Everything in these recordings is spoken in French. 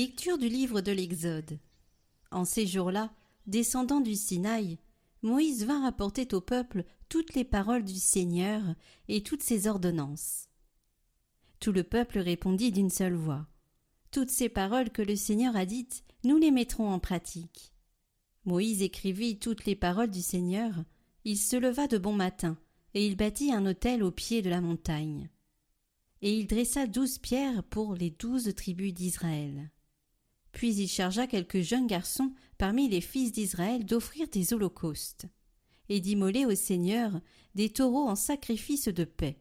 Lecture du livre de l'Exode. En ces jours-là, descendant du Sinaï, Moïse vint rapporter au peuple toutes les paroles du Seigneur et toutes ses ordonnances. Tout le peuple répondit d'une seule voix. Toutes ces paroles que le Seigneur a dites, nous les mettrons en pratique. Moïse écrivit toutes les paroles du Seigneur. Il se leva de bon matin, et il bâtit un autel au pied de la montagne. Et il dressa douze pierres pour les douze tribus d'Israël. Puis il chargea quelques jeunes garçons parmi les fils d'Israël d'offrir des holocaustes, et d'immoler au Seigneur des taureaux en sacrifice de paix.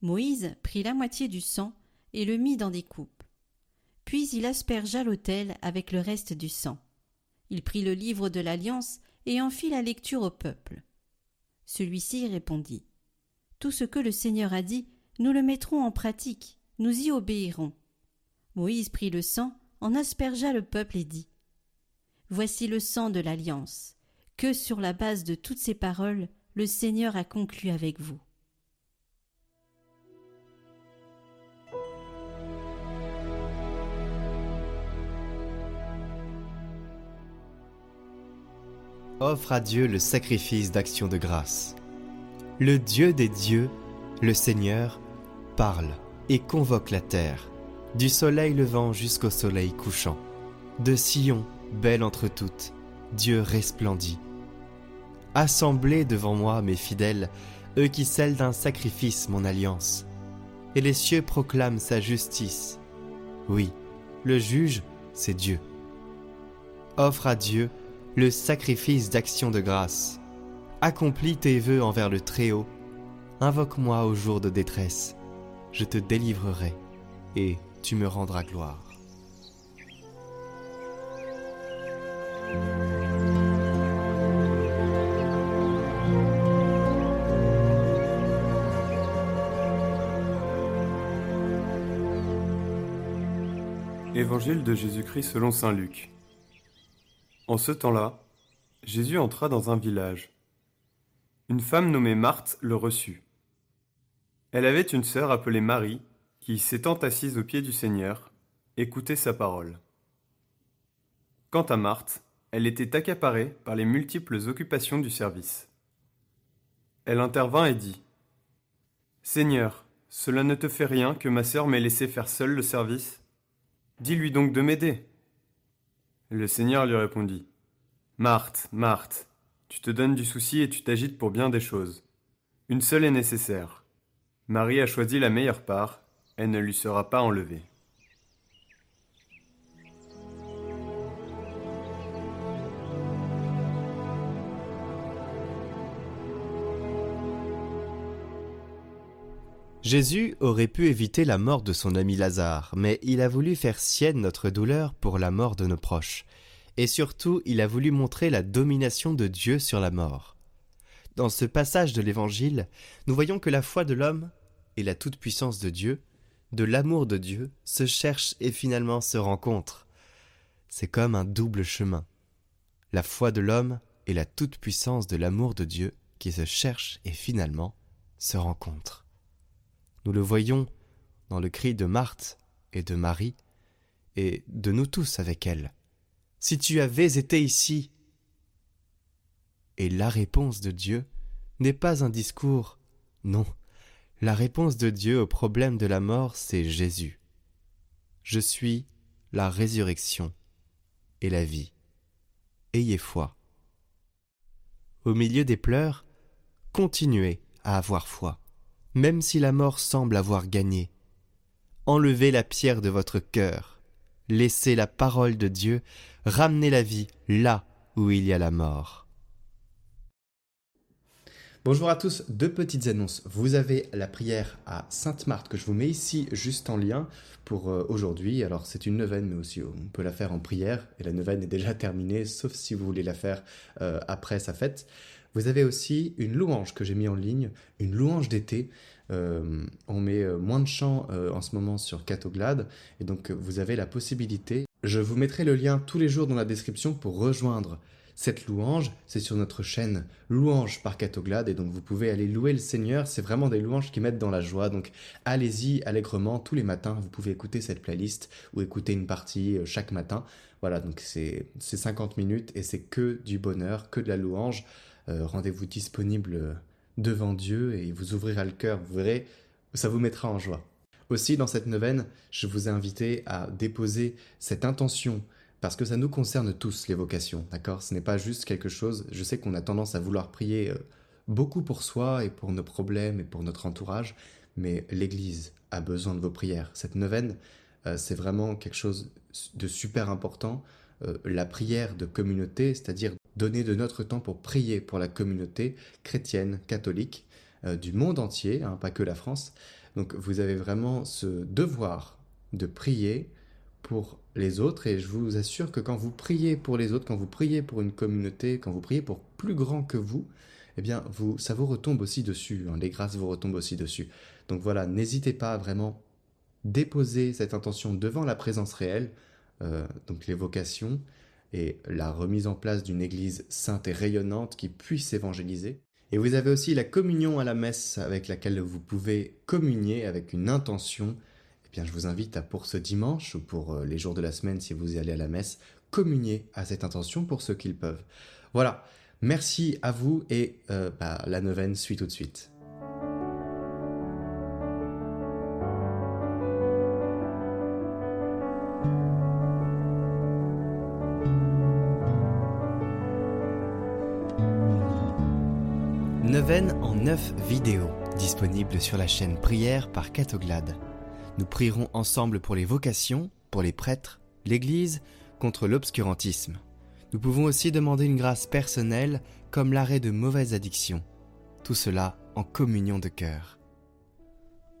Moïse prit la moitié du sang et le mit dans des coupes. Puis il aspergea l'autel avec le reste du sang. Il prit le livre de l'Alliance et en fit la lecture au peuple. Celui-ci répondit. Tout ce que le Seigneur a dit, nous le mettrons en pratique, nous y obéirons. Moïse prit le sang, en aspergea le peuple et dit. Voici le sang de l'Alliance, que sur la base de toutes ces paroles le Seigneur a conclu avec vous. offre à Dieu le sacrifice d'action de grâce. Le Dieu des dieux, le Seigneur, parle et convoque la terre, du soleil levant jusqu'au soleil couchant. De Sion, belle entre toutes, Dieu resplendit. Assemblez devant moi, mes fidèles, eux qui scellent d'un sacrifice mon alliance. Et les cieux proclament sa justice. Oui, le juge, c'est Dieu. Offre à Dieu le sacrifice d'action de grâce. Accomplis tes vœux envers le Très-Haut. Invoque-moi au jour de détresse. Je te délivrerai et tu me rendras gloire. Évangile de Jésus-Christ selon Saint Luc. En ce temps-là, Jésus entra dans un village. Une femme nommée Marthe le reçut. Elle avait une sœur appelée Marie, qui, s'étant assise au pied du Seigneur, écoutait sa parole. Quant à Marthe, elle était accaparée par les multiples occupations du service. Elle intervint et dit Seigneur, cela ne te fait rien que ma sœur m'ait laissé faire seule le service Dis-lui donc de m'aider. Le Seigneur lui répondit. Marthe, Marthe, tu te donnes du souci et tu t'agites pour bien des choses. Une seule est nécessaire. Marie a choisi la meilleure part, elle ne lui sera pas enlevée. Jésus aurait pu éviter la mort de son ami Lazare, mais il a voulu faire sienne notre douleur pour la mort de nos proches. Et surtout, il a voulu montrer la domination de Dieu sur la mort. Dans ce passage de l'Évangile, nous voyons que la foi de l'homme et la toute-puissance de Dieu, de l'amour de Dieu, se cherchent et finalement se rencontrent. C'est comme un double chemin. La foi de l'homme et la toute-puissance de l'amour de Dieu qui se cherchent et finalement se rencontrent. Nous le voyons dans le cri de Marthe et de Marie, et de nous tous avec elle. Si tu avais été ici. Et la réponse de Dieu n'est pas un discours, non. La réponse de Dieu au problème de la mort, c'est Jésus. Je suis la résurrection et la vie. Ayez foi. Au milieu des pleurs, continuez à avoir foi même si la mort semble avoir gagné. Enlevez la pierre de votre cœur, laissez la parole de Dieu ramener la vie là où il y a la mort. Bonjour à tous, deux petites annonces. Vous avez la prière à Sainte Marthe que je vous mets ici juste en lien pour euh, aujourd'hui. Alors c'est une neuvaine mais aussi on peut la faire en prière et la neuvaine est déjà terminée sauf si vous voulez la faire euh, après sa fête. Vous avez aussi une louange que j'ai mis en ligne, une louange d'été. Euh, on met moins de chants en ce moment sur Catoglade et donc vous avez la possibilité. Je vous mettrai le lien tous les jours dans la description pour rejoindre cette louange, c'est sur notre chaîne Louange par Catoglade et donc vous pouvez aller louer le Seigneur, c'est vraiment des louanges qui mettent dans la joie. Donc allez-y allègrement tous les matins, vous pouvez écouter cette playlist ou écouter une partie euh, chaque matin. Voilà, donc c'est 50 minutes et c'est que du bonheur, que de la louange. Euh, rendez-vous disponible euh, devant Dieu et il vous ouvrira le cœur, vous verrez, ça vous mettra en joie. Aussi, dans cette neuvaine, je vous ai invité à déposer cette intention, parce que ça nous concerne tous, les vocations, d'accord? Ce n'est pas juste quelque chose, je sais qu'on a tendance à vouloir prier euh, beaucoup pour soi et pour nos problèmes et pour notre entourage, mais l'Église a besoin de vos prières. Cette neuvaine, c'est vraiment quelque chose de super important. la prière de communauté, c'est-à-dire donner de notre temps pour prier pour la communauté chrétienne, catholique, euh, du monde entier, hein, pas que la France. Donc vous avez vraiment ce devoir de prier pour les autres et je vous assure que quand vous priez pour les autres, quand vous priez pour une communauté, quand vous priez pour plus grand que vous, eh bien vous, ça vous retombe aussi dessus, hein, les grâces vous retombent aussi dessus. Donc voilà, n'hésitez pas à vraiment déposer cette intention devant la présence réelle, euh, donc les vocations, et la remise en place d'une église sainte et rayonnante qui puisse évangéliser. Et vous avez aussi la communion à la messe avec laquelle vous pouvez communier avec une intention. Eh bien, je vous invite à, pour ce dimanche ou pour euh, les jours de la semaine, si vous y allez à la messe, communier à cette intention pour ceux qui le peuvent. Voilà. Merci à vous et euh, bah, la neuvaine suit tout de suite. En 9 vidéos, disponibles sur la chaîne Prière par Catoglade. Nous prierons ensemble pour les vocations, pour les prêtres, l'Église, contre l'obscurantisme. Nous pouvons aussi demander une grâce personnelle comme l'arrêt de mauvaises addictions. Tout cela en communion de cœur.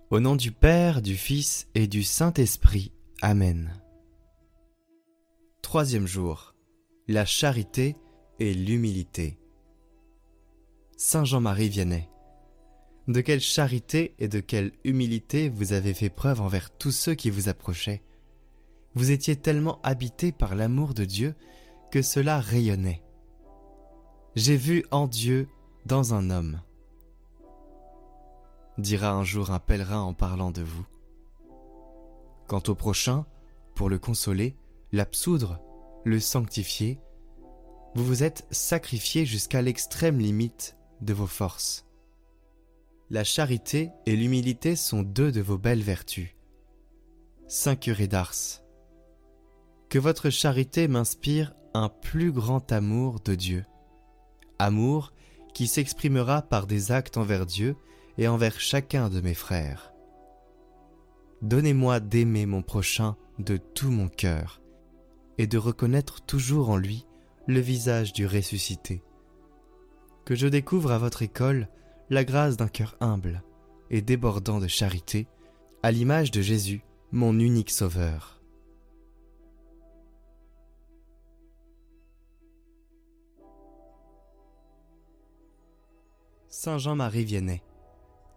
Au nom du Père, du Fils et du Saint-Esprit. Amen. Troisième jour. La charité et l'humilité. Saint Jean-Marie Vianney. De quelle charité et de quelle humilité vous avez fait preuve envers tous ceux qui vous approchaient? Vous étiez tellement habité par l'amour de Dieu que cela rayonnait. J'ai vu en Dieu dans un homme, dira un jour un pèlerin en parlant de vous. Quant au prochain, pour le consoler, l'absoudre, le sanctifier, vous vous êtes sacrifié jusqu'à l'extrême limite de vos forces. La charité et l'humilité sont deux de vos belles vertus. Saint curé d'Ars, que votre charité m'inspire un plus grand amour de Dieu. Amour qui s'exprimera par des actes envers Dieu et envers chacun de mes frères. Donnez-moi d'aimer mon prochain de tout mon cœur et de reconnaître toujours en lui le visage du ressuscité que je découvre à votre école la grâce d'un cœur humble et débordant de charité, à l'image de Jésus, mon unique Sauveur. Saint Jean-Marie Vianney,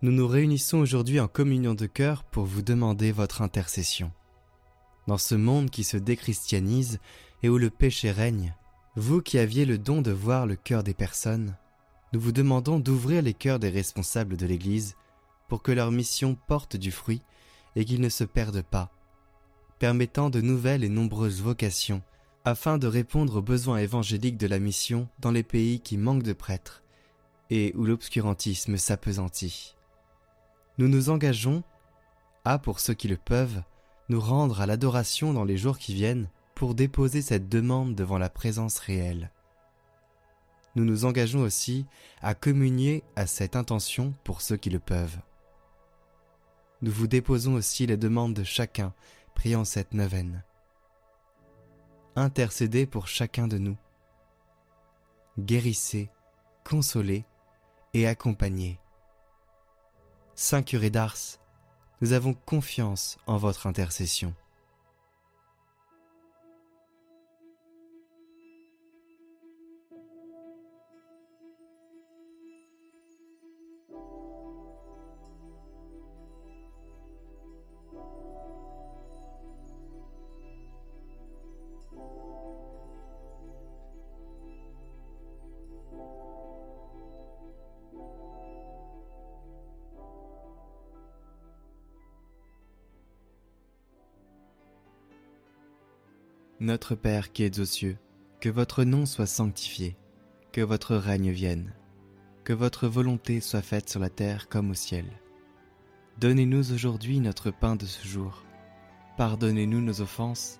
nous nous réunissons aujourd'hui en communion de cœur pour vous demander votre intercession. Dans ce monde qui se déchristianise et où le péché règne, vous qui aviez le don de voir le cœur des personnes, nous vous demandons d'ouvrir les cœurs des responsables de l'Église pour que leur mission porte du fruit et qu'ils ne se perdent pas, permettant de nouvelles et nombreuses vocations afin de répondre aux besoins évangéliques de la mission dans les pays qui manquent de prêtres et où l'obscurantisme s'apesantit. Nous nous engageons à, pour ceux qui le peuvent, nous rendre à l'adoration dans les jours qui viennent pour déposer cette demande devant la présence réelle nous nous engageons aussi à communier à cette intention pour ceux qui le peuvent. Nous vous déposons aussi les demandes de chacun priant cette neuvaine. Intercédez pour chacun de nous. Guérissez, consolez et accompagnez. Saint curé d'Ars, nous avons confiance en votre intercession. Notre Père qui es aux cieux, que votre nom soit sanctifié, que votre règne vienne, que votre volonté soit faite sur la terre comme au ciel. Donnez-nous aujourd'hui notre pain de ce jour. Pardonnez-nous nos offenses,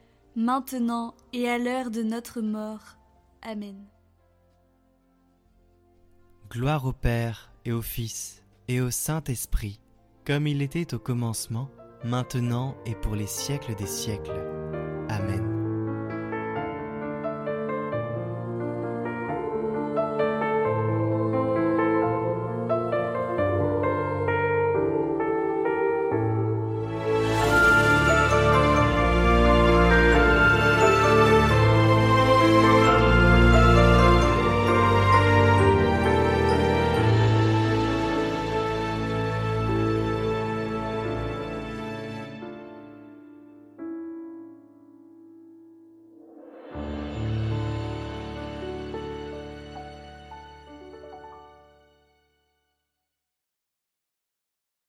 maintenant et à l'heure de notre mort. Amen. Gloire au Père et au Fils et au Saint-Esprit, comme il était au commencement, maintenant et pour les siècles des siècles.